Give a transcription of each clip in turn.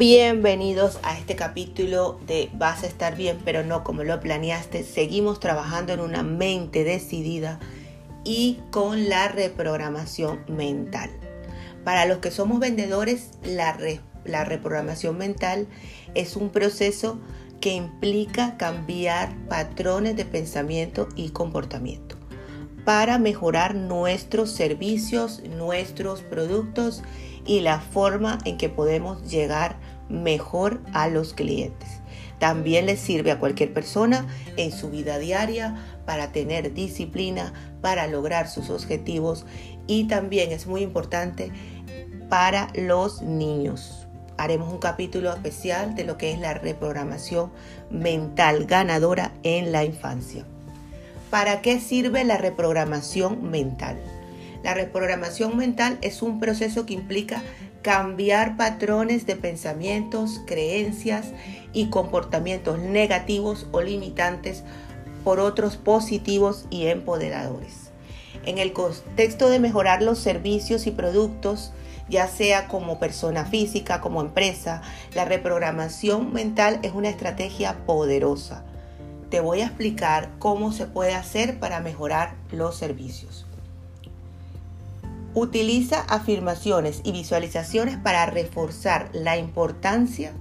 Bienvenidos a este capítulo de Vas a estar bien, pero no como lo planeaste. Seguimos trabajando en una mente decidida y con la reprogramación mental. Para los que somos vendedores, la, reprogramación mental es un proceso que implica cambiar patrones de pensamiento y comportamiento para mejorar nuestros servicios, nuestros productos y la forma en que podemos llegar mejor a los clientes. También les sirve a cualquier persona en su vida diaria para tener disciplina, para lograr sus objetivos y también es muy importante para los niños. Haremos un capítulo especial de lo que es la reprogramación mental ganadora en la infancia. ¿Para qué sirve la reprogramación mental? La reprogramación mental es un proceso que implica cambiar patrones de pensamientos, creencias y comportamientos negativos o limitantes por otros positivos y empoderadores. En el contexto de mejorar los servicios y productos, ya sea como persona física, como empresa, la reprogramación mental es una estrategia poderosa. Te voy a explicar cómo se puede hacer para mejorar los servicios. Utiliza afirmaciones y visualizaciones para reforzar la importancia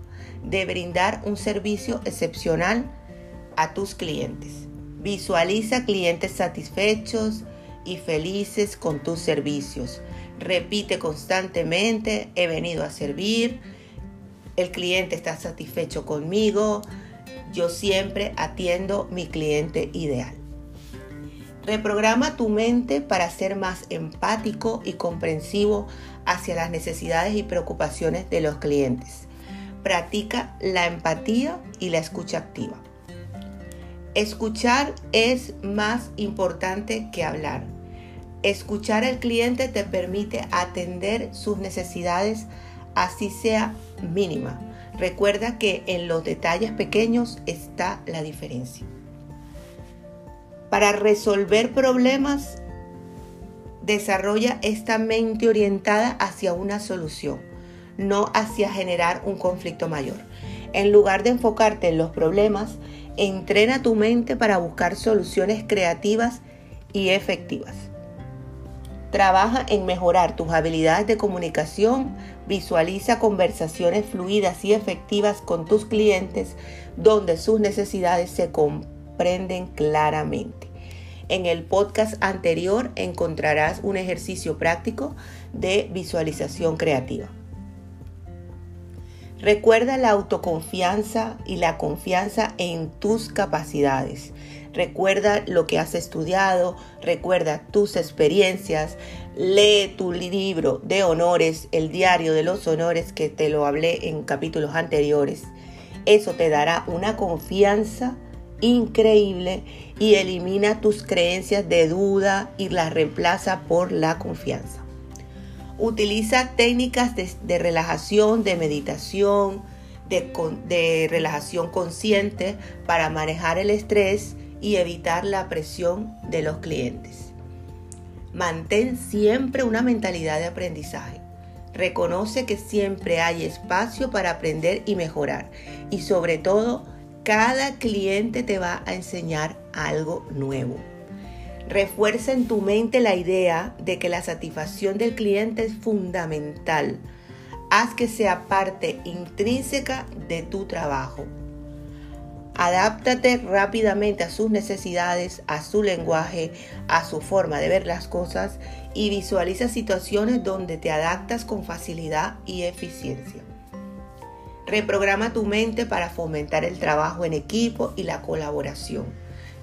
de brindar un servicio excepcional a tus clientes. Visualiza clientes satisfechos y felices con tus servicios. Repite constantemente, he venido a servir, el cliente está satisfecho conmigo, yo siempre atiendo mi cliente ideal. Reprograma tu mente para ser más empático y comprensivo hacia las necesidades y preocupaciones de los clientes. Practica la empatía y la escucha activa. Escuchar es más importante que hablar. Escuchar al cliente te permite atender sus necesidades así sea mínima. Recuerda que en los detalles pequeños está la diferencia. Para resolver problemas, desarrolla esta mente orientada hacia una solución, no hacia generar un conflicto mayor. En lugar de enfocarte en los problemas, entrena tu mente para buscar soluciones creativas y efectivas. Trabaja en mejorar tus habilidades de comunicación, visualiza conversaciones fluidas y efectivas con tus clientes donde sus necesidades se comprenden claramente. En el podcast anterior encontrarás un ejercicio práctico de visualización creativa. Recuerda la autoconfianza y la confianza en tus capacidades. Recuerda lo que has estudiado, recuerda tus experiencias, lee tu libro de honores, el diario de los honores que te lo hablé en capítulos anteriores. Eso te dará una confianza increíble y elimina tus creencias de duda y las reemplaza por la confianza. Utiliza técnicas de, relajación, de meditación, de, relajación consciente para manejar el estrés y evitar la presión de los clientes. Mantén siempre una mentalidad de aprendizaje. Reconoce que siempre hay espacio para aprender y mejorar y sobre todo cada cliente te va a enseñar algo nuevo. Refuerza en tu mente la idea de que la satisfacción del cliente es fundamental. Haz que sea parte intrínseca de tu trabajo. Adáptate rápidamente a sus necesidades, a su lenguaje, a su forma de ver las cosas y visualiza situaciones donde te adaptas con facilidad y eficiencia. Reprograma tu mente para fomentar el trabajo en equipo y la colaboración.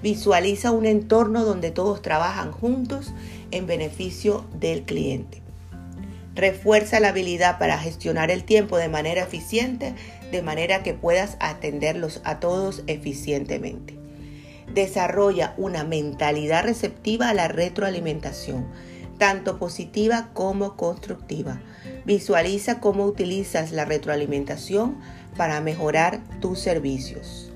Visualiza un entorno donde todos trabajan juntos en beneficio del cliente. Refuerza la habilidad para gestionar el tiempo de manera eficiente, de manera que puedas atenderlos a todos eficientemente. Desarrolla una mentalidad receptiva a la retroalimentación tanto positiva como constructiva. Visualiza cómo utilizas la retroalimentación para mejorar tus servicios.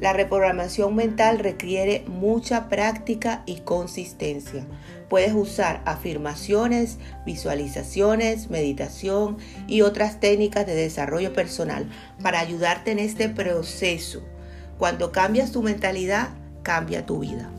La reprogramación mental requiere mucha práctica y consistencia. Puedes usar afirmaciones, visualizaciones, meditación y otras técnicas de desarrollo personal para ayudarte en este proceso. Cuando cambias tu mentalidad, cambia tu vida.